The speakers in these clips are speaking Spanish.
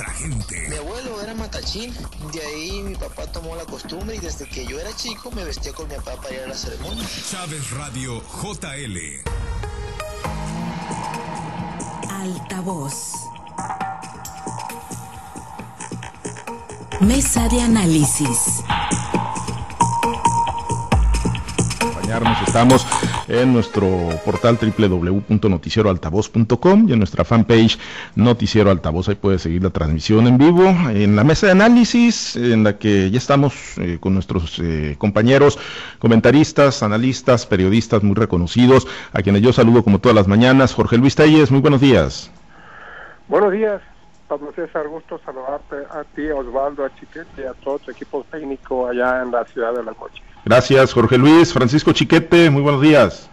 nuestra gente. Mi abuelo era matachín, de ahí mi papá tomó la costumbre y desde que yo era chico me vestía con mi papá para ir a la ceremonia. Chávez Radio JL. Altavoz. Mesa de análisis. Estamos en nuestro portal www.noticieroaltavoz.com y en nuestra fanpage Noticiero Altavoz. Ahí puede seguir la transmisión en vivo en la mesa de análisis en la que ya estamos eh, con nuestros eh, compañeros comentaristas, analistas, periodistas muy reconocidos, a quienes yo saludo como todas las mañanas. Jorge Luis Telles, muy buenos días. Buenos días. Pablo César, gusto saludarte a ti, a Osvaldo, a Chiquete a todo tu equipo técnico allá en la ciudad de La Coche. Gracias, Jorge Luis. Francisco Chiquete, muy buenos días.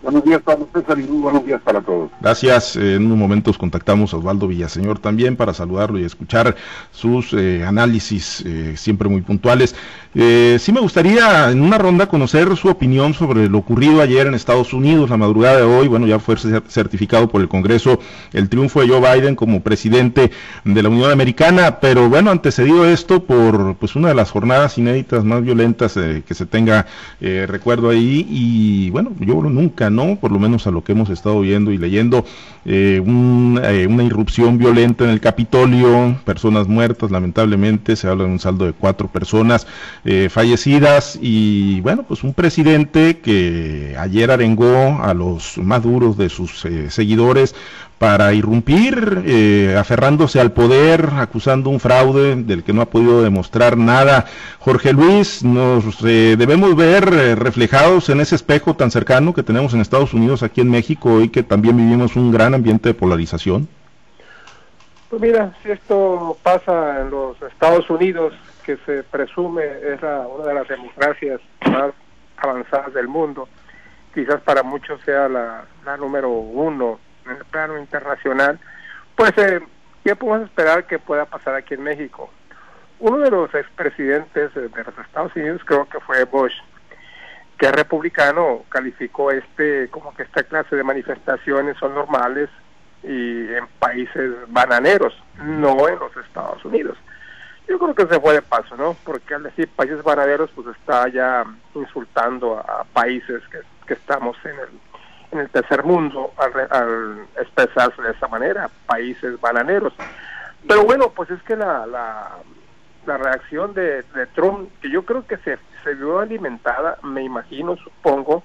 Buenos días para César y muy buenos días para todos. Gracias. En unos momentos contactamos a Osvaldo Villaseñor también para saludarlo y escuchar sus eh, análisis eh, siempre muy puntuales. Eh, sí me gustaría en una ronda conocer su opinión sobre lo ocurrido ayer en Estados Unidos, la madrugada de hoy. Bueno, ya fue certificado por el Congreso el triunfo de Joe Biden como presidente de la Unión Americana, pero bueno, antecedido esto por pues una de las jornadas inéditas más violentas eh, que se tenga eh, recuerdo ahí y bueno, yo nunca, ¿no? Por lo menos a lo que hemos estado viendo y leyendo, una irrupción violenta en el Capitolio, personas muertas, lamentablemente, se habla de un saldo de cuatro personas. Eh, fallecidas y bueno, pues un presidente que ayer arengó a los más duros de sus eh, seguidores para irrumpir, eh, aferrándose al poder, acusando un fraude del que no ha podido demostrar nada. Jorge Luis, nos debemos ver reflejados en ese espejo tan cercano que tenemos en Estados Unidos, aquí en México, y que también vivimos un gran ambiente de polarización. Pues mira, si esto pasa en los Estados Unidos, que se presume es una de las democracias más avanzadas del mundo, quizás para muchos sea la, número uno en el plano internacional, pues eh, ¿qué podemos esperar que pueda pasar aquí en México? Uno de los expresidentes de los Estados Unidos, creo que fue Bush, que es republicano, calificó este como que esta clase de manifestaciones son normales y en países bananeros, no en los Estados Unidos. Yo creo que se fue de paso, ¿no? Porque al decir países bananeros, pues está ya insultando a, países que, estamos en el, en el tercer mundo al, expresarse de esa manera, países bananeros. Pero bueno, pues es que la, la, reacción de, Trump, que yo creo que se, se vio alimentada, me imagino, supongo,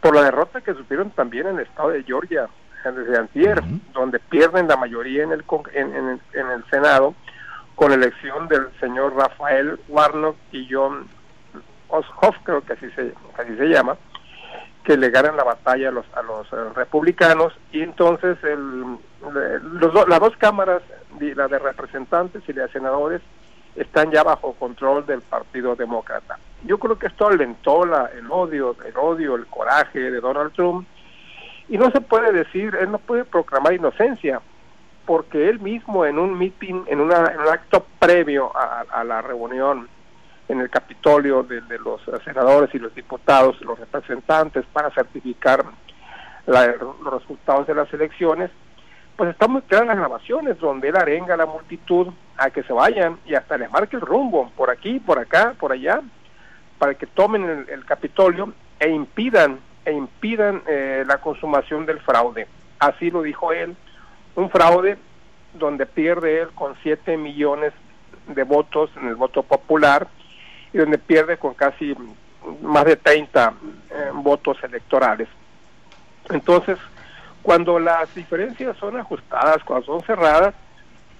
por la derrota que sufrieron también en el estado de Georgia desde antier, donde pierden la mayoría en el, en, en, en el Senado con elección del señor Rafael Warnock y John Oshoff, creo que así se, así se llama, que le ganan la batalla a los, a los eh, republicanos. Y entonces el, los, las dos cámaras, la de representantes y la de senadores, están ya bajo control del Partido Demócrata. Yo creo que esto alentó la, el odio, el odio, el coraje de Donald Trump. Y no se puede decir, él no puede proclamar inocencia, porque él mismo en un meeting, en, un acto previo a, la reunión en el Capitolio de, los senadores y los diputados, los representantes, para certificar los resultados de las elecciones, pues están muy claras las grabaciones donde él arenga a la multitud a que se vayan y hasta les marque el rumbo, por aquí, por acá, por allá, para que tomen el, Capitolio e impidan, e impidan eh, la consumación del fraude. Así lo dijo él un fraude donde pierde él con 7 millones de votos en el voto popular y donde pierde con casi más de 30 eh, votos electorales. Entonces, cuando las diferencias son ajustadas, cuando son cerradas,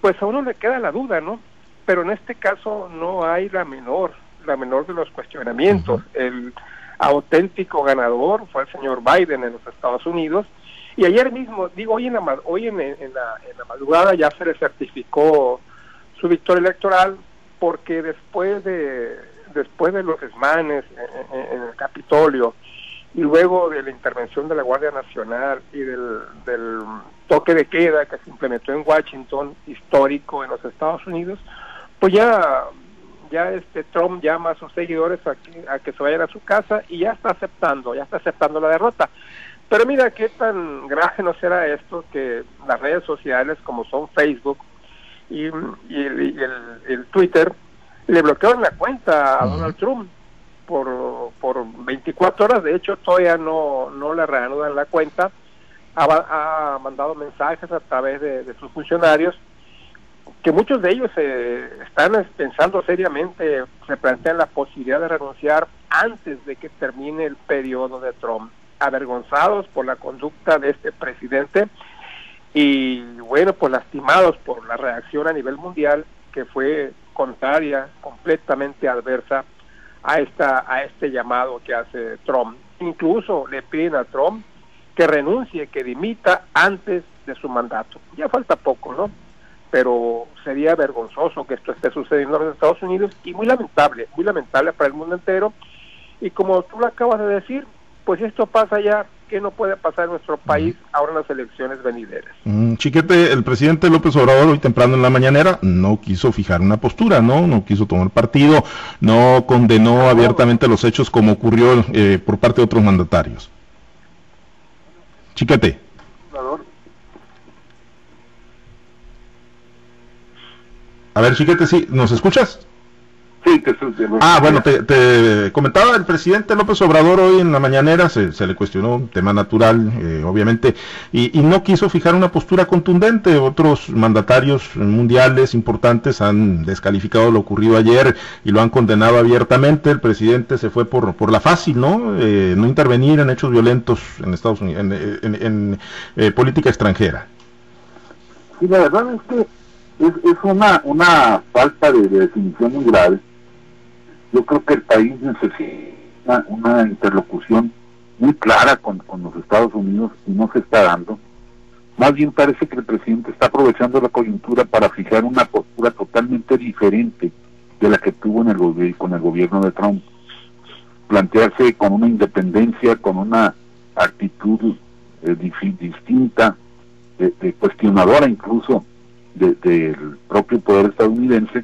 pues a uno le queda la duda, ¿no? Pero en este caso no hay la menor, la menor de los cuestionamientos. El auténtico ganador fue el señor Biden en los Estados Unidos y ayer mismo, digo, hoy en la, hoy en, la, madrugada ya se le certificó su victoria electoral porque después de después de los desmanes en, el Capitolio y luego de la intervención de la Guardia Nacional y del, del toque de queda que se implementó en Washington, histórico en los Estados Unidos, pues ya ya este Trump llama a sus seguidores a que, a que se vayan a su casa y ya está aceptando, ya está aceptando la derrota. Pero mira qué tan grave no será esto que las redes sociales como son Facebook y, el, Twitter le bloquearon la cuenta a Donald Trump por, por 24 horas. De hecho, todavía no, no le reanudan la cuenta. Ha, mandado mensajes a través de, sus funcionarios que muchos de ellos eh, están pensando seriamente, se plantean la posibilidad de renunciar antes de que termine el periodo de Trump, avergonzados por la conducta de este presidente y bueno, pues lastimados por la reacción a nivel mundial que fue contraria, completamente adversa a esta a este llamado que hace Trump. Incluso le piden a Trump que renuncie, que dimita antes de su mandato. Ya falta poco, ¿no? Pero sería vergonzoso que esto esté sucediendo en los Estados Unidos y muy lamentable, muy lamentable para el mundo entero. Y como tú lo acabas de decir, pues esto pasa ya que no puede pasar en nuestro país ahora en las elecciones venideras. Mm, chiquete, el presidente López Obrador hoy temprano en la mañanera no quiso fijar una postura, ¿no? No quiso tomar partido, no condenó abiertamente los hechos como ocurrió eh, por parte de otros mandatarios. Chiquete. A ver, Chiquete, sí, ¿nos escuchas? Ah, bueno, te, comentaba el presidente López Obrador hoy en la mañanera, se, le cuestionó un tema natural, eh, obviamente, y, no quiso fijar una postura contundente. Otros mandatarios mundiales importantes han descalificado lo ocurrido ayer y lo han condenado abiertamente. El presidente se fue por, por la fácil, ¿no? Eh, no intervenir en hechos violentos en Estados Unidos, en, eh, política extranjera. Sí, la verdad es que es, una, una falta de definición muy grave yo creo que el país necesita una interlocución muy clara con, los Estados Unidos y no se está dando. Más bien parece que el presidente está aprovechando la coyuntura para fijar una postura totalmente diferente de la que tuvo en el con el gobierno de Trump. Plantearse con una independencia, con una actitud eh, distinta, de, cuestionadora incluso del propio poder estadounidense,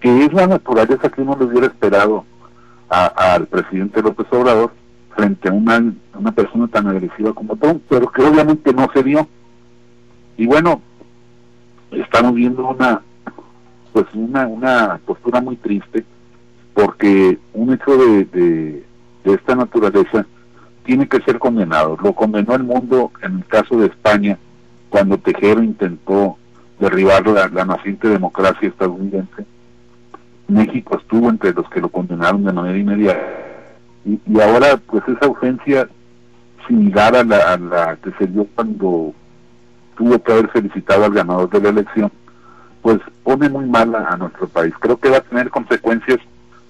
que es la naturaleza que uno le hubiera esperado al presidente López Obrador frente a una, una persona tan agresiva como Trump, pero que obviamente no se dio. Y bueno, estamos viendo una pues una, una postura muy triste porque un hecho de, de, esta naturaleza tiene que ser condenado. Lo condenó el mundo en el caso de España cuando Tejero intentó derribar la, la naciente democracia estadounidense México estuvo entre los que lo condenaron de manera inmediata. Y, ahora, pues esa ausencia similar a la, a la que se dio cuando tuvo que haber felicitado al ganador de la elección, pues pone muy mal a, nuestro país. Creo que va a tener consecuencias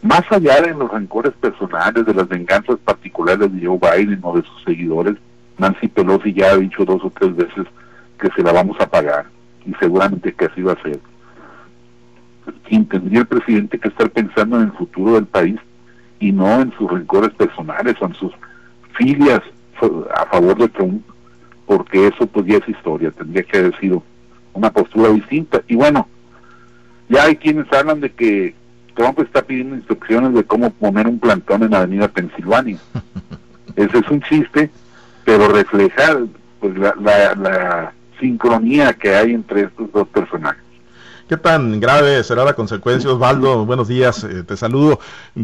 más allá de los rencores personales, de las venganzas particulares de Joe Biden o de sus seguidores. Nancy Pelosi ya ha dicho dos o tres veces que se la vamos a pagar y seguramente que así va a ser quien tendría el presidente que estar pensando en el futuro del país y no en sus rencores personales o en sus filias a favor de Trump, porque eso pues ya es historia, tendría que haber sido una postura distinta. Y bueno, ya hay quienes hablan de que Trump está pidiendo instrucciones de cómo poner un plantón en la Avenida Pensilvania. Ese es un chiste, pero refleja pues la, la, la sincronía que hay entre estos dos personajes. ¿Qué tan grave será la consecuencia, Osvaldo? Buenos días, eh, te saludo.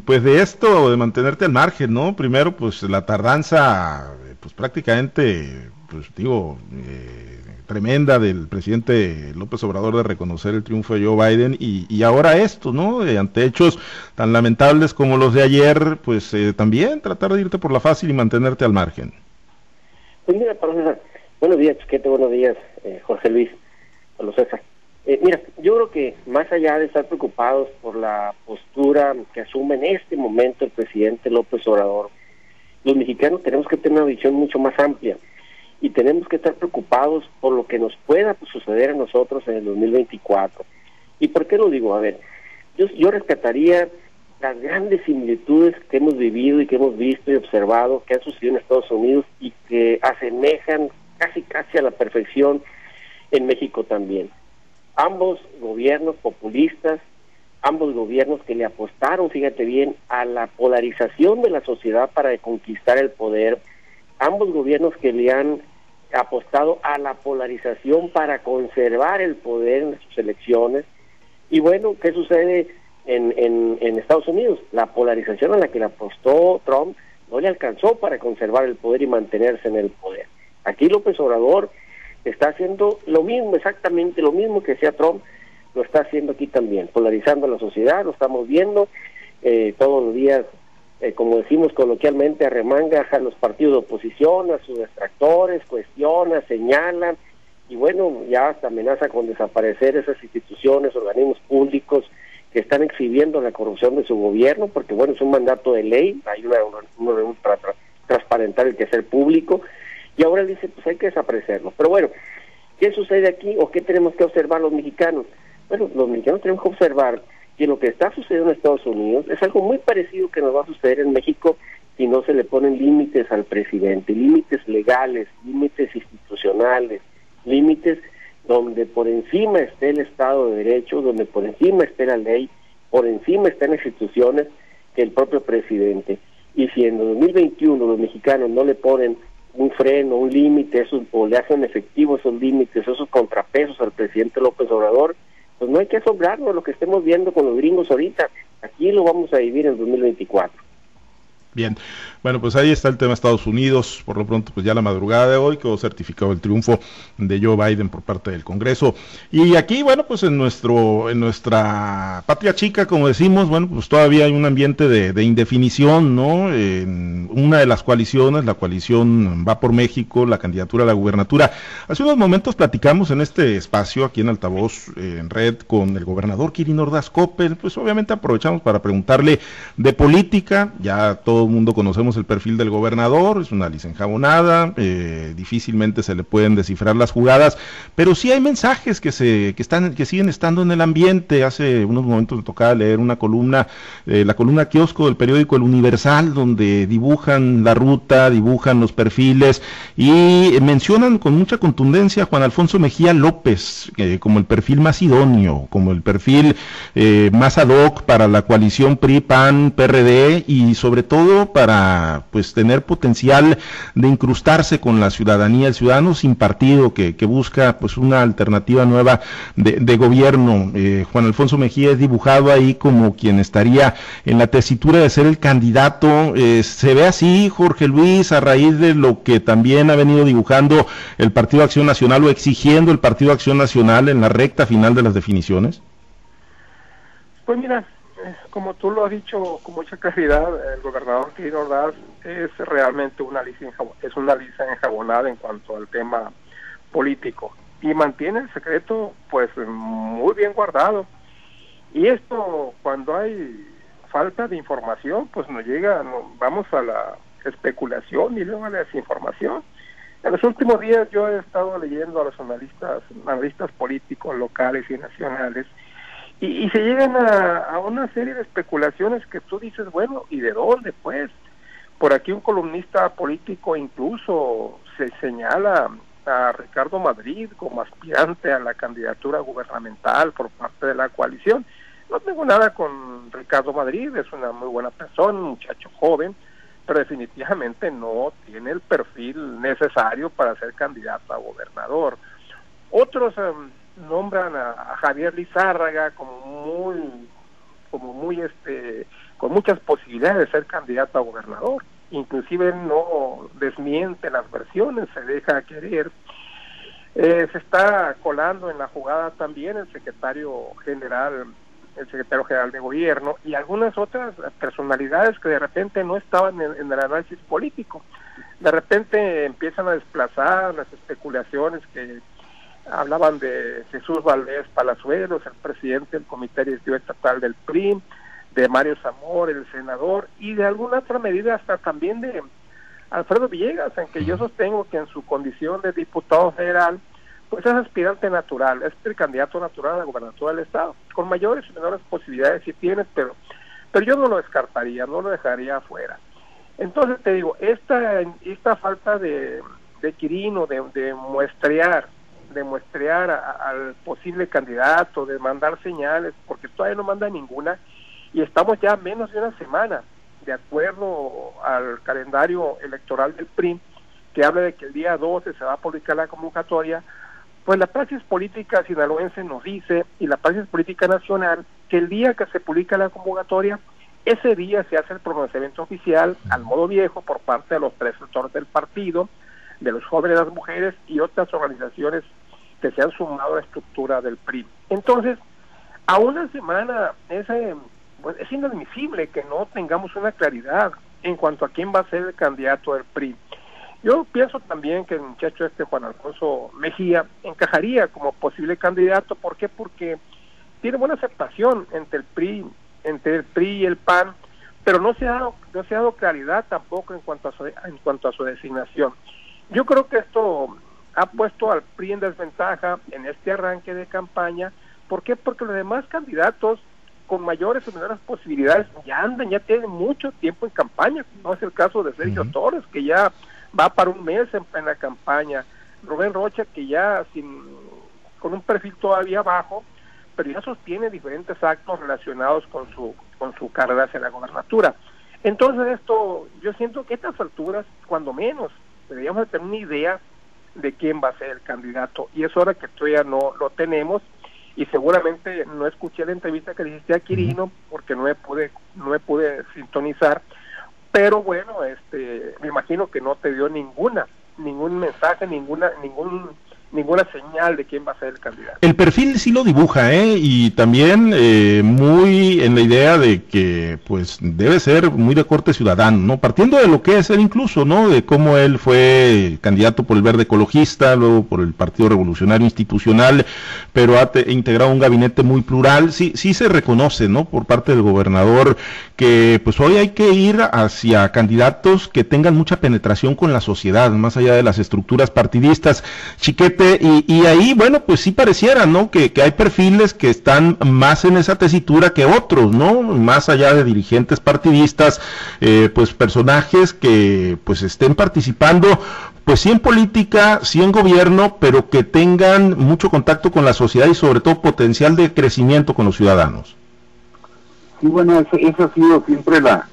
Pues de esto, de mantenerte al margen, ¿no? Primero, pues la tardanza, pues prácticamente, pues digo, eh, tremenda del presidente López Obrador de reconocer el triunfo de Joe Biden y, ahora esto, ¿no? Eh, ante hechos tan lamentables como los de ayer, pues también tratar de irte por la fácil y mantenerte al margen. Pues mira, buenos días, Chiquete, buenos días, Jorge Luis, a los César. Yo creo que más allá de estar preocupados por la postura que asume en este momento el presidente López Obrador, los mexicanos tenemos que tener una visión mucho más amplia y tenemos que estar preocupados por lo que nos pueda suceder a nosotros en el 2024. ¿Y por qué lo digo? A ver, yo, yo rescataría las grandes similitudes que hemos vivido y que hemos visto y observado que han sucedido en Estados Unidos y que asemejan casi casi a la perfección en México también ambos gobiernos populistas, ambos gobiernos que le apostaron, fíjate bien, a la polarización de la sociedad para conquistar el poder, ambos gobiernos que le han apostado a la polarización para conservar el poder en sus elecciones. Y bueno, ¿qué sucede en, Estados Unidos? La polarización a la que le apostó Trump no le alcanzó para conservar el poder y mantenerse en el poder. Aquí López Obrador está haciendo lo mismo, exactamente lo mismo que hacía Trump, lo está haciendo aquí también, polarizando a la sociedad, lo estamos viendo eh, todos los días, eh, como decimos coloquialmente, arremanga a los partidos de oposición, a sus detractores, cuestiona, señala, y bueno, ya hasta amenaza con desaparecer esas instituciones, organismos públicos que están exhibiendo la corrupción de su gobierno, porque bueno, es un mandato de ley, hay una, una, para transparentar el que ser público, y ahora dice, pues hay que desaparecerlo. Pero bueno, ¿qué sucede aquí o qué tenemos que observar los mexicanos? Bueno, los mexicanos tenemos que observar que lo que está sucediendo en Estados Unidos es algo muy parecido que nos va a suceder en México si no se le ponen límites al presidente, límites legales, límites institucionales, límites donde por encima esté el Estado de Derecho, donde por encima esté la ley, por encima estén instituciones que el propio presidente. Y si en 2021 los mexicanos no le ponen un freno, un límite, o le hacen efectivos esos límites, esos contrapesos al presidente López Obrador, pues no hay que asombrarnos lo que estemos viendo con los gringos ahorita. Aquí lo vamos a vivir en 2024. Bien, bueno, pues ahí está el tema de Estados Unidos. Por lo pronto, pues ya la madrugada de hoy quedó certificado el triunfo de Joe Biden por parte del Congreso. Y aquí, bueno, pues en nuestro, en nuestra patria chica, como decimos, bueno, pues todavía hay un ambiente de, indefinición, ¿no? En una de las coaliciones, la coalición Va por México, la candidatura a la gubernatura. Hace unos momentos platicamos en este espacio, aquí en Altavoz, en red, con el gobernador Kirin Ordaz Coppel. Pues obviamente aprovechamos para preguntarle de política, ya todo mundo conocemos el perfil del gobernador, es una lisa enjabonada, eh, difícilmente se le pueden descifrar las jugadas, pero sí hay mensajes que se que están que siguen estando en el ambiente. Hace unos momentos me tocaba leer una columna, eh, la columna kiosco del periódico El Universal, donde dibujan la ruta, dibujan los perfiles y mencionan con mucha contundencia a Juan Alfonso Mejía López eh, como el perfil más idóneo, como el perfil más ad hoc para la coalición PRI, PAN, PRD y sobre todo para pues tener potencial de incrustarse con la ciudadanía, el ciudadano sin partido que, busca pues una alternativa nueva de, gobierno. Eh, Juan Alfonso Mejía es dibujado ahí como quien estaría en la tesitura de ser el candidato. Eh, se ve así, Jorge Luis, a raíz de lo que también ha venido dibujando el Partido Acción Nacional o exigiendo el Partido Acción Nacional en la recta final de las definiciones. Pues mira, como tú lo has dicho con mucha claridad, el gobernador Quirino Ordaz es realmente una lisa es una lisa enjabonada en cuanto al tema político y mantiene el secreto pues muy bien guardado. Y esto cuando hay falta de información, pues nos llega, vamos a la especulación y luego a la desinformación. En los últimos días yo he estado leyendo a los analistas, analistas políticos locales y nacionales y, se llegan a, una serie de especulaciones que tú dices, bueno, ¿y de dónde pues? Por aquí un columnista político incluso se señala a Ricardo Madrid como aspirante a la candidatura gubernamental por parte de la coalición. No tengo nada con Ricardo Madrid, es una muy buena persona, un muchacho joven, pero definitivamente no tiene el perfil necesario para ser candidato a gobernador. Otros em, nombran a, Javier Lizárraga como muy como muy este con muchas posibilidades de ser candidato a gobernador. Inclusive no desmiente las versiones se deja querer. Eh, se está colando en la jugada también el secretario general el secretario general de gobierno y algunas otras personalidades que de repente no estaban en, en el análisis político. De repente empiezan a desplazar las especulaciones que hablaban de Jesús Valdés Palazuelos, el presidente del Comité Directivo Estatal del PRI, de Mario Zamor, el senador, y de alguna otra medida hasta también de Alfredo Villegas, en que yo sostengo que en su condición de diputado federal, pues es aspirante natural, es el candidato natural a la gobernatura del Estado, con mayores y menores posibilidades si tienes, pero, pero yo no lo descartaría, no lo dejaría afuera. Entonces te digo, esta, esta falta de, de Quirino, de, de muestrear de muestrear al posible candidato, de mandar señales, porque todavía no manda ninguna, y estamos ya menos de una semana, de acuerdo al calendario electoral del PRI, que habla de que el día 12 se va a publicar la convocatoria, pues la praxis política sinaloense nos dice, y la praxis política nacional, que el día que se publica la convocatoria, ese día se hace el pronunciamiento oficial al modo viejo por parte de los tres sectores del partido, de los jóvenes, las mujeres y otras organizaciones se han sumado a la estructura del PRI. Entonces, a una semana es, eh, pues, es inadmisible que no tengamos una claridad en cuanto a quién va a ser el candidato del PRI. Yo pienso también que el muchacho este Juan Alfonso Mejía encajaría como posible candidato. ¿Por qué? Porque tiene buena aceptación entre el PRI, entre el PRI y el PAN, pero no se ha dado, no se ha dado claridad tampoco en cuanto a su, en cuanto a su designación. Yo creo que esto ha puesto al PRI en desventaja en este arranque de campaña. ¿Por qué? Porque los demás candidatos con mayores o menores posibilidades ya andan, ya tienen mucho tiempo en campaña. No es el caso de Sergio Torres, que ya va para un mes en plena campaña. Rubén Rocha, que ya sin, con un perfil todavía bajo, pero ya sostiene diferentes actos relacionados con su, con su carrera hacia la gobernatura. Entonces esto, yo siento que a estas alturas, cuando menos, deberíamos tener una idea de quién va a ser el candidato. Y es hora que todavía no lo tenemos. Y seguramente no escuché la entrevista que le hiciste a Quirino porque no me pude, no me pude sintonizar, pero bueno, este, me imagino que no te dio ninguna, ningún mensaje, ninguna, ningún ninguna señal de quién va a ser el candidato. El perfil sí lo dibuja, ¿eh? Y también eh, muy en la idea de que, pues, debe ser muy de corte ciudadano, ¿no? Partiendo de lo que es él incluso, ¿no? De cómo él fue candidato por el Verde Ecologista, luego por el Partido Revolucionario Institucional, pero ha integrado un gabinete muy plural. Sí, sí se reconoce, ¿no? Por parte del gobernador que, pues, hoy hay que ir hacia candidatos que tengan mucha penetración con la sociedad, más allá de las estructuras partidistas. Chiquete y, ahí, bueno, pues sí pareciera, ¿no? Que, hay perfiles que están más en esa tesitura que otros, ¿no? Más allá de dirigentes partidistas, eh, pues personajes que pues estén participando, pues sí en política, sí en gobierno, pero que tengan mucho contacto con la sociedad y sobre todo potencial de crecimiento con los ciudadanos. Sí, bueno, esa ha sido siempre la,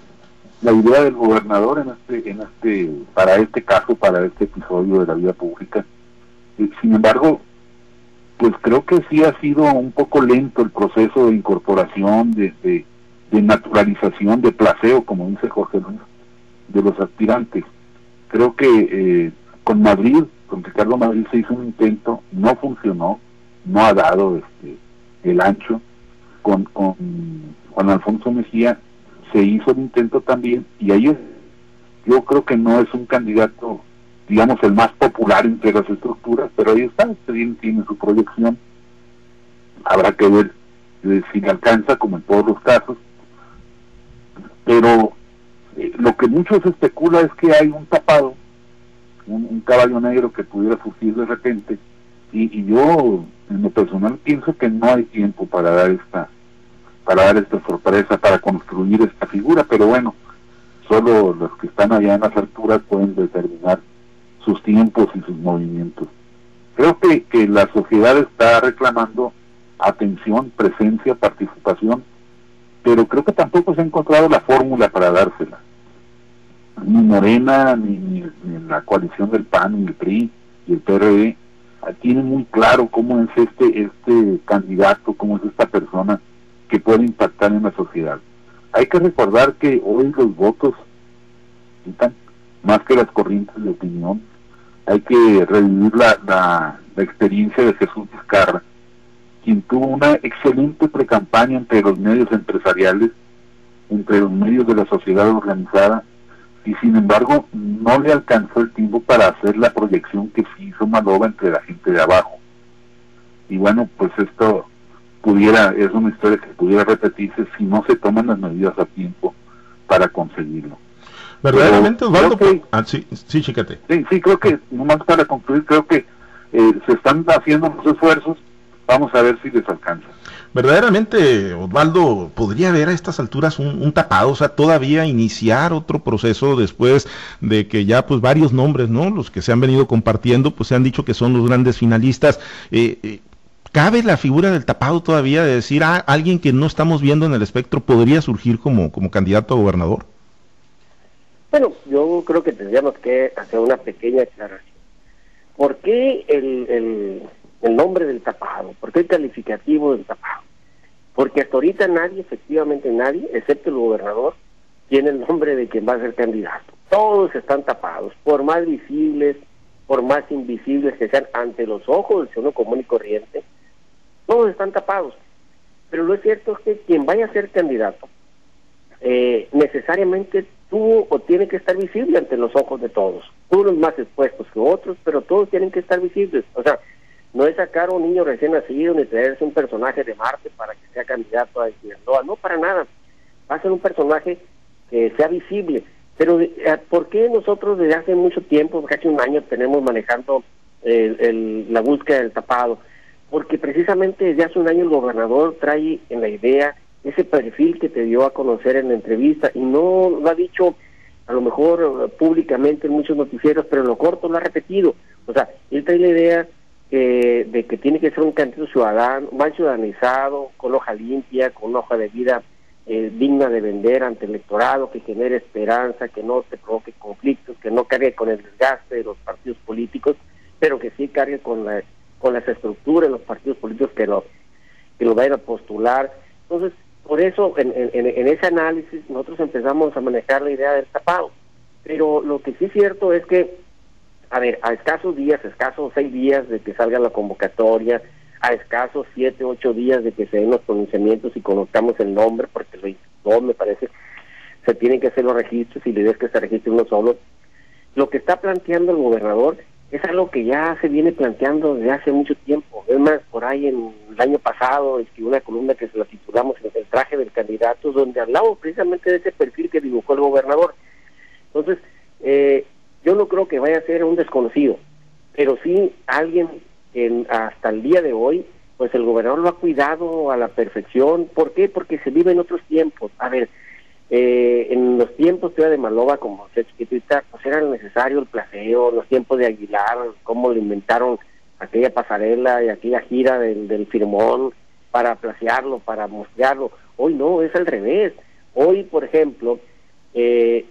la idea del gobernador en este, en este, para este caso, para este episodio de la vida pública sin embargo, pues creo que sí ha sido un poco lento el proceso de incorporación, de, de, naturalización, de placeo, como dice Jorge Luis, de los aspirantes. Creo que eh, con Madrid, con Ricardo Madrid se hizo un intento, no funcionó, no ha dado este, el ancho. Con, con Juan Alfonso Mejía se hizo el intento también y ahí yo creo que no es un candidato digamos, el más popular entre las estructuras, pero ahí está, tiene, tiene su proyección. Habrá que ver eh, si le alcanza, como en todos los casos. Pero eh, lo que mucho se especula es que hay un tapado, un, caballo negro que pudiera surgir de repente, y, y, yo, en lo personal, pienso que no hay tiempo para dar esta para dar esta sorpresa, para construir esta figura, pero bueno, solo los que están allá en las alturas pueden determinar sus tiempos y sus movimientos. Creo que, que la sociedad está reclamando atención, presencia, participación, pero creo que tampoco se ha encontrado la fórmula para dársela. Ni Morena, ni, ni, la coalición del PAN, ni el PRI y el PRD tienen muy claro cómo es este, este candidato, cómo es esta persona que puede impactar en la sociedad. Hay que recordar que hoy los votos, más que las corrientes de opinión, hay que revivir la, la, experiencia de Jesús Vizcarra, quien tuvo una excelente precampaña entre los medios empresariales, entre los medios de la sociedad organizada, y sin embargo no le alcanzó el tiempo para hacer la proyección que hizo Maloba entre la gente de abajo. Y bueno, pues esto pudiera, es una historia que pudiera repetirse si no se toman las medidas a tiempo para conseguirlo. Verdaderamente, Osvaldo. ah, sí, sí. Sí, sí, creo que, nomás para concluir, creo que eh, se están haciendo los esfuerzos. Vamos a ver si les alcanza. Verdaderamente, Osvaldo, podría haber a estas alturas un, tapado, o sea, todavía iniciar otro proceso después de que ya, pues, varios nombres, ¿no? Los que se han venido compartiendo, pues se han dicho que son los grandes finalistas. Eh, eh, ¿Cabe la figura del tapado todavía de decir, a ah, alguien que no estamos viendo en el espectro podría surgir como, como candidato a gobernador? Bueno, yo creo que tendríamos que hacer una pequeña aclaración. ¿Por qué el, el, nombre del tapado? ¿Por qué el calificativo del tapado? Porque hasta ahorita nadie, efectivamente nadie, excepto el gobernador, tiene el nombre de quien va a ser candidato. Todos están tapados, por más visibles, por más invisibles que sean ante los ojos del ciudadano común y corriente, todos están tapados. Pero lo cierto es que quien vaya a ser candidato eh, necesariamente tuvo o tiene que estar visible ante los ojos de todos. Unos más expuestos que otros, pero todos tienen que estar visibles. O sea, no es sacar a un niño recién nacido ni traerse un personaje de Marte para que sea candidato a Sinaloa, no para nada. Va a ser un personaje que sea visible. Pero eh, ¿por qué nosotros desde hace mucho tiempo, casi un año, tenemos manejando la búsqueda del tapado? Porque precisamente desde hace un año el gobernador trae en la idea ese perfil que te dio a conocer en la entrevista y no lo ha dicho a lo mejor públicamente en muchos noticieros, pero en lo corto lo ha repetido. O sea, él trae la idea de que tiene que ser un candidato ciudadano, más ciudadanizado, con hoja limpia, con hoja de vida eh, digna de vender ante el electorado, que genere esperanza, que no te provoque conflictos, que no cargue con el desgaste de los partidos políticos, pero que sí cargue con, la, con las estructuras de los partidos políticos que lo, que lo vayan a postular. Entonces, por eso, en, en, en ese análisis, nosotros empezamos a manejar la idea del tapado. Pero lo que sí es cierto es que a ver, a escasos días, escasos seis días de que salga la convocatoria, a escasos siete, ocho días de que se den los pronunciamientos y conozcamos el nombre, porque lo me parece, se tienen que hacer los registros y la idea es que se registre uno solo. Lo que está planteando el gobernador es algo que ya se viene planteando desde hace mucho tiempo. Es más, por ahí en el año pasado escribió una columna que se la titulamos El traje del candidato, donde hablamos precisamente de ese perfil que dibujó el gobernador. Entonces, eh, yo no creo que vaya a ser un desconocido, pero sí alguien que hasta el día de hoy, pues el gobernador lo ha cuidado a la perfección. ¿Por qué? Porque se vive en otros tiempos. A ver, eh, en los tiempos de Maloba, como se chiquitita, pues era necesario el placeo, los tiempos de Aguilar, cómo lo inventaron aquella pasarela y aquella gira del, firmón para placearlo, para mostrarlo. Hoy no, es al revés. Hoy, por ejemplo, eh,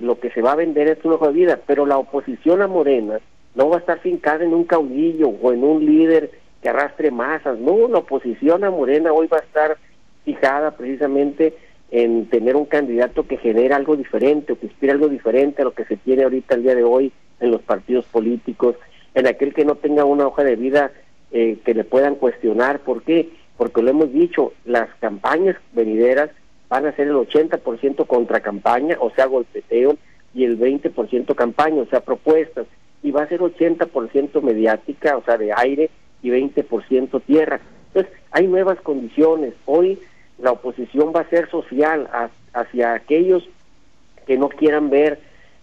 lo que se va a vender es un ojo de vida, pero la oposición a Morena no va a estar fincada en un caudillo o en un líder que arrastre masas, no, la oposición a Morena hoy va a estar fijada precisamente en tener un candidato que genere algo diferente o que inspire algo diferente a lo que se tiene ahorita el día de hoy en los partidos políticos, en aquel que no tenga una hoja de vida eh, que le puedan cuestionar. ¿Por qué? Porque lo hemos dicho, las campañas venideras van a ser el 80% contra campaña, o sea, golpeteo, y el 20% campaña, o sea, propuestas, y va a ser 80% mediática, o sea, de aire, y 20% tierra. Entonces, hay nuevas condiciones. Hoy la oposición va a ser social hacia aquellos que no quieran ver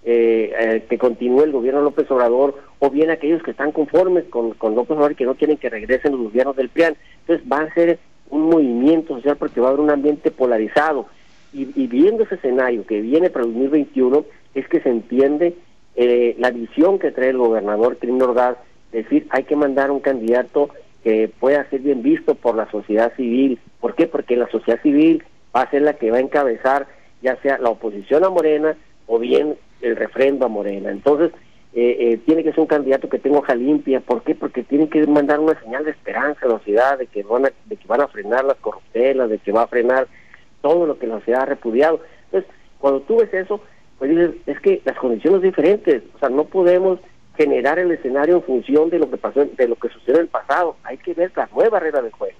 eh, eh, que continúe el gobierno López Obrador, o bien aquellos que están conformes con, con López Obrador y que no quieren que regresen los gobiernos del PRIAN. Entonces, va a ser un movimiento social porque va a haber un ambiente polarizado. Y, viendo ese escenario que viene para el 2021, es que se entiende eh, la visión que trae el gobernador Trino Ordaz, decir, hay que mandar un candidato que pueda ser bien visto por la sociedad civil. ¿Por qué? Porque la sociedad civil va a ser la que va a encabezar ya sea la oposición a Morena o bien el refrendo a Morena. Entonces, eh, eh, tiene que ser un candidato que tenga hoja limpia. ¿Por qué? Porque tiene que mandar una señal de esperanza a la sociedad, de que van a, de que van a frenar las corruptelas, de que va a frenar todo lo que la sociedad ha repudiado. Entonces, cuando tú ves eso, pues dices, es que las condiciones son diferentes. O sea, no podemos generar el escenario en función de lo que pasó, de lo que sucedió en el pasado. Hay que ver la nueva regla del juego.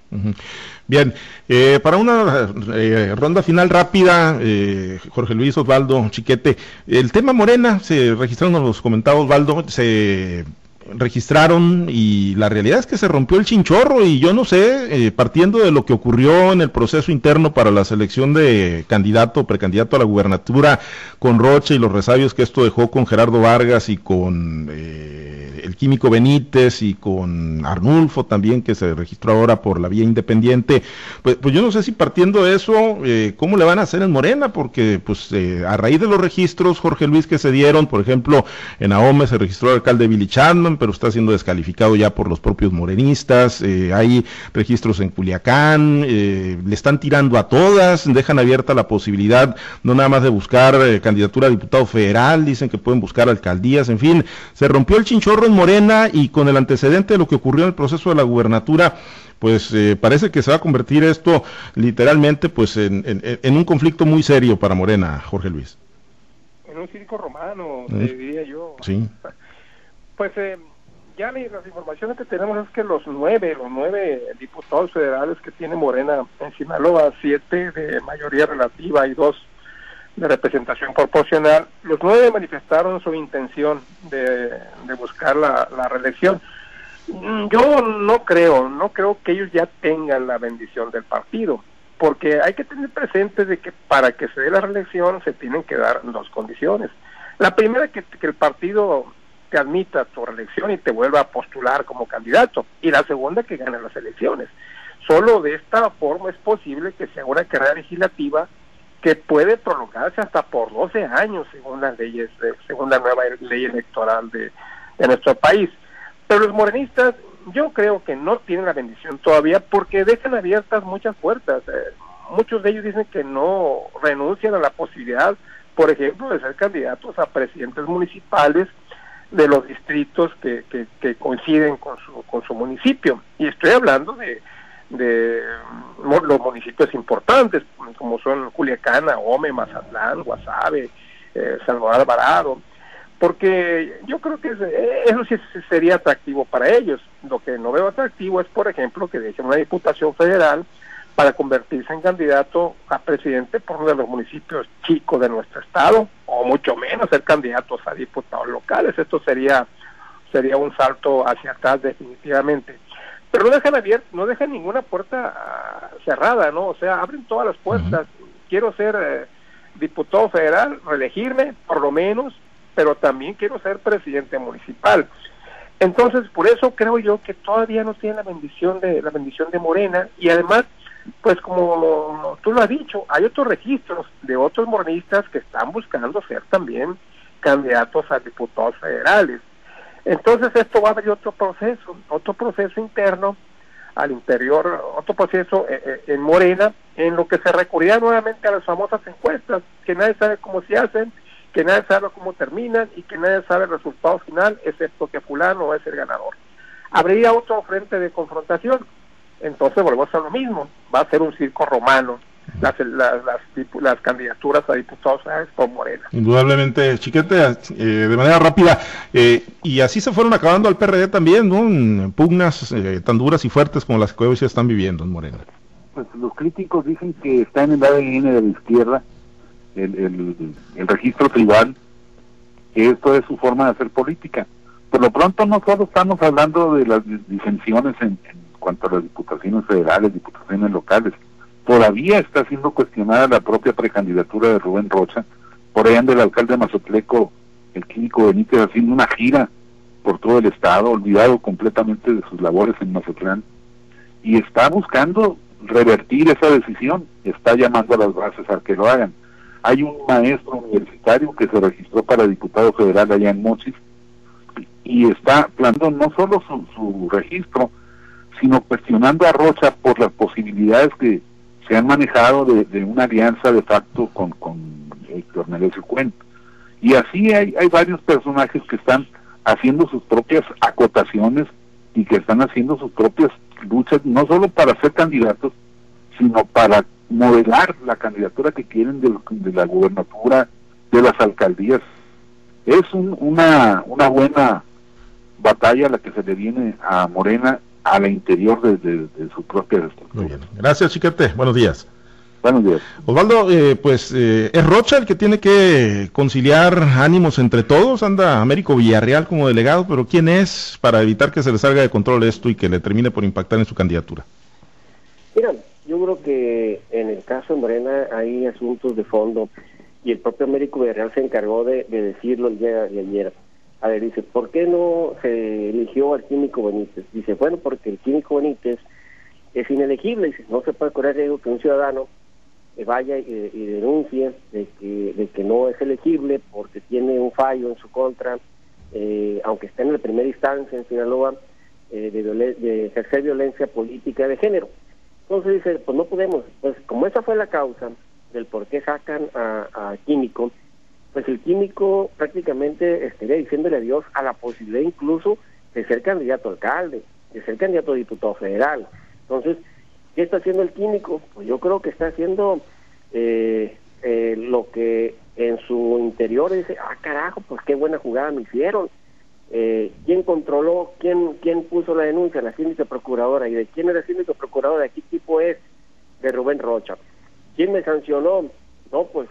Bien, eh, para una eh, ronda final rápida, eh, Jorge Luis Osvaldo Chiquete, el tema Morena, se registraron, los comentaba Osvaldo, se registraron y la realidad es que se rompió el chinchorro y yo no sé, eh, partiendo de lo que ocurrió en el proceso interno para la selección de candidato, precandidato a la gubernatura con Roche y los resabios que esto dejó con Gerardo Vargas y con eh, el químico Benítez y con Arnulfo también que se registró ahora por la vía independiente, pues, pues yo no sé si partiendo de eso, eh, ¿cómo le van a hacer en Morena? Porque pues a raíz de los registros, Jorge Luis, que se dieron, por ejemplo, en Ahome se registró el alcalde Billy Pero está siendo descalificado ya por los propios morenistas. Eh, hay registros en Culiacán, eh, le están tirando a todas, dejan abierta la posibilidad no nada más de buscar eh, candidatura a diputado federal, dicen que pueden buscar alcaldías, en fin, se rompió el chinchorro en Morena y con el antecedente de lo que ocurrió en el proceso de la gubernatura, pues eh, parece que se va a convertir esto literalmente pues en, en, un conflicto muy serio para Morena, Jorge Luis. En un circo romano, diría yo. Sí. Pues eh, ya las informaciones que tenemos es que los nueve, los nueve diputados federales que tiene Morena en Sinaloa, siete de mayoría relativa y dos de representación proporcional, los nueve manifestaron su intención de, buscar la, la reelección. Mm, yo no creo, no creo que ellos ya tengan la bendición del partido, porque hay que tener presente de que para que se dé la reelección se tienen que dar dos condiciones. La primera que, que el partido te admita tu reelección y te vuelva a postular como candidato, y la segunda que gane las elecciones. Solo de esta forma es posible que se haga una carrera legislativa que puede prolongarse hasta por 12 años según las leyes, según la nueva ley electoral de nuestro país. Pero los morenistas yo creo que no tienen la bendición todavía porque dejan abiertas muchas puertas. Eh, muchos de ellos dicen que no renuncian a la posibilidad, por ejemplo, de ser candidatos a presidentes municipales de los distritos que, que, coinciden con su, con su municipio. Y estoy hablando de, de los municipios importantes, como son Culiacán, Ome, Mazatlán, Guasave, eh, Salvador Alvarado porque yo creo que eso sí sería atractivo para ellos. Lo que no veo atractivo es, por ejemplo, que dejen una diputación federal para convertirse en candidato a presidente por uno de los municipios chicos de nuestro estado, o mucho menos ser candidatos a diputados locales. Esto sería sería un salto hacia atrás definitivamente. Pero no dejan abierto, no dejan ninguna puerta ah, cerrada, ¿no? O sea, abren todas las puertas. Quiero ser eh, diputado federal, reelegirme, por lo menos, pero también quiero ser presidente municipal. Entonces, por eso creo yo que todavía no tiene la bendición de la bendición de Morena y además, pues como tú lo has dicho, hay otros registros de otros morenistas que están buscando ser también candidatos a diputados federales. Entonces, esto va a haber otro proceso, otro proceso interno al interior, otro proceso eh, eh, en Morena, en lo que se recurría nuevamente a las famosas encuestas, que nadie sabe cómo se hacen, que nadie sabe cómo terminan y que nadie sabe el resultado final, excepto que fulano es el ganador. Habría otro frente de confrontación, entonces volvemos a lo mismo, va a ser un circo romano. Las, las, las, candidaturas a diputados por Morena. Indudablemente, Chiquete, eh, de manera rápida, eh, y así se fueron acabando al PRD también, ¿no? Pugnas eh, tan duras y fuertes como las que hoy se están viviendo en Morena. Pues los críticos dicen que está en el ADN de la izquierda el, el, registro tribal, que esto es su forma de hacer política. Por lo pronto no solo estamos hablando de las disensiones en, cuanto a las diputaciones federales, diputaciones locales, todavía está siendo cuestionada la propia precandidatura de Rubén Rocha, por ahí anda el alcalde de Mazotleco, el químico Benítez, haciendo una gira por todo el estado, olvidado completamente de sus labores en Mazatlán, y está buscando revertir esa decisión, está llamando a las bases a que lo hagan. Hay un maestro universitario que se registró para diputado federal allá en Mochis y está planteando no solo su, registro, sino cuestionando a Rocha por las posibilidades que se han manejado de, una alianza de facto con, con Héctor Melesio Cuento. Y así hay, hay varios personajes que están haciendo sus propias acotaciones y que están haciendo sus propias luchas, no solo para ser candidatos, sino para modelar la candidatura que quieren de, la gubernatura, de las alcaldías. Es una, una buena batalla la que se le viene a Morena al interior de, su propia estructura. Muy bien. Gracias, Chiquete. Buenos días. Buenos días. Osvaldo, eh, pues eh, es Rocha el que tiene que conciliar ánimos entre todos. Anda Américo Villarreal como delegado, pero ¿quién es para evitar que se le salga de control esto y que le termine por impactar en su candidatura? Mira, yo creo que en el caso de Morena hay asuntos de fondo y el propio Américo Villarreal se encargó de, decirlo el día de ayer. A ver, dice, ¿por qué no se eligió al químico Benítez? Dice, bueno, porque el químico Benítez es inelegible, dice, no se puede correr riesgo que un ciudadano vaya y, denuncie de que, de que no es elegible porque tiene un fallo en su contra eh, aunque esté en la primera instancia en Sinaloa, eh, de, de, ejercer violencia política de género. Entonces dice, pues no podemos, pues como esa fue la causa del por qué sacan a, a Químico, pues el Químico prácticamente estaría diciéndole adiós a la posibilidad incluso de ser candidato alcalde, de ser candidato a diputado federal. Entonces, ¿qué está haciendo el Químico? Pues yo creo que está haciendo eh, eh, lo que en su interior dice, ah, carajo, pues qué buena jugada me hicieron. Eh, ¿Quién controló? ¿Quién quién puso la denuncia? La síndica procuradora. ¿Y de quién era la síndica procuradora? ¿De qué tipo es? De Rubén Rocha. ¿Quién me sancionó? No, pues,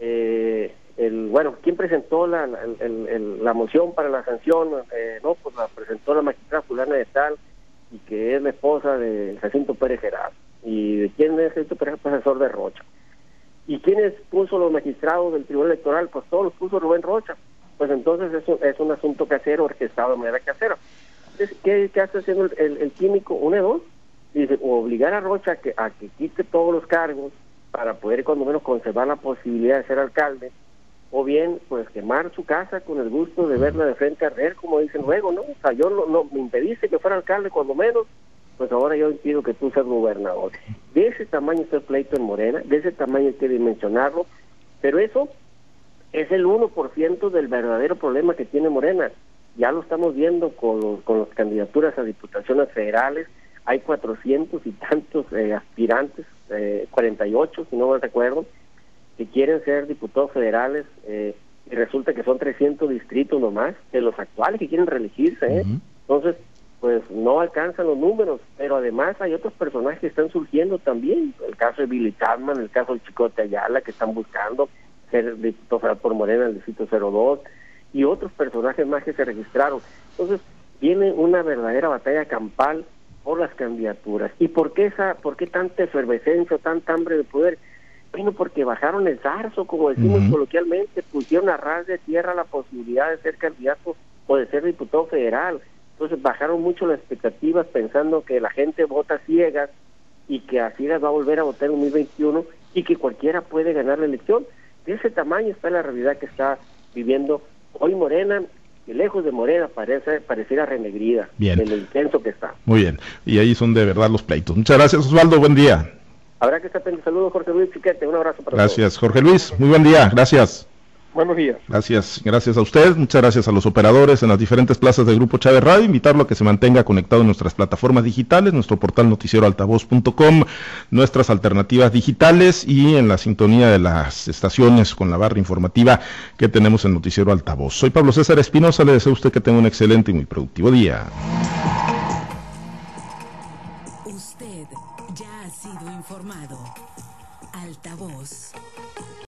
eh, el bueno, ¿quién presentó la, la moción para la sanción? Eh, no, pues la presentó la magistrada fulana de tal y que es la esposa de Jacinto Pérez Gerard. ¿Y de quién es Jacinto Pérez? Profesor de Rocha. ¿Y quiénes puso los magistrados del Tribunal Electoral? Pues todos los puso Rubén Rocha. Pues entonces eso es un asunto casero orquestado de manera casera. ¿qué, qué hace haciendo el, químico? Una de dos. Dice, obligar a Rocha que, a que quite todos los cargos para poder cuando menos conservar la posibilidad de ser alcalde, o bien pues quemar su casa con el gusto de verla de frente a ver, como dicen luego, ¿no? O sea, yo no, no me impediste que fuera alcalde cuando menos, pues ahora yo impido que tú seas gobernador. De ese tamaño está el pleito en Morena, de ese tamaño hay que dimensionarlo, pero eso es el 1% del verdadero problema que tiene Morena. Ya lo estamos viendo con, con las candidaturas a diputaciones federales, hay 400 y tantos eh, aspirantes, eh, 48 si no me recuerdo, que quieren ser diputados federales eh, y resulta que son 300 distritos nomás de los actuales que quieren reelegirse. ¿eh? Entonces, pues no alcanzan los números, pero además hay otros personajes que están surgiendo también, el caso de Billy Chapman, el caso del Chicote Ayala, que están buscando ser diputado por Morena el distrito 02, y otros personajes más que se registraron. Entonces, viene una verdadera batalla campal por las candidaturas. ¿Y por qué, esa, por qué tanta efervescencia, tanta hambre de poder? Bueno, porque bajaron el zarzo, como decimos coloquialmente, pusieron a ras de tierra la posibilidad de ser candidato o de ser diputado federal. Entonces bajaron mucho las expectativas pensando que la gente vota ciegas y que a ciegas va a volver a votar en 2021 y que cualquiera puede ganar la elección. De ese tamaño está la realidad que está viviendo hoy Morena lejos de Morena parece pareciera renegrida bien. en lo intenso que está. Muy bien, y ahí son de verdad los pleitos. Muchas gracias Osvaldo, buen día. Habrá que estar pendiente. Saludos Jorge Luis Chiquete, un abrazo para Gracias Jorge Luis, muy buen día, gracias. Buenos días. Gracias, gracias a usted, muchas gracias a los operadores en las diferentes plazas del Grupo Chávez Radio, invitarlo a que se mantenga conectado en nuestras plataformas digitales, nuestro portal noticieroaltavoz.com, nuestras alternativas digitales y en la sintonía de las estaciones con la barra informativa que tenemos en Noticiero Altavoz. Soy Pablo César Espinosa, le deseo a usted que tenga un excelente y muy productivo día.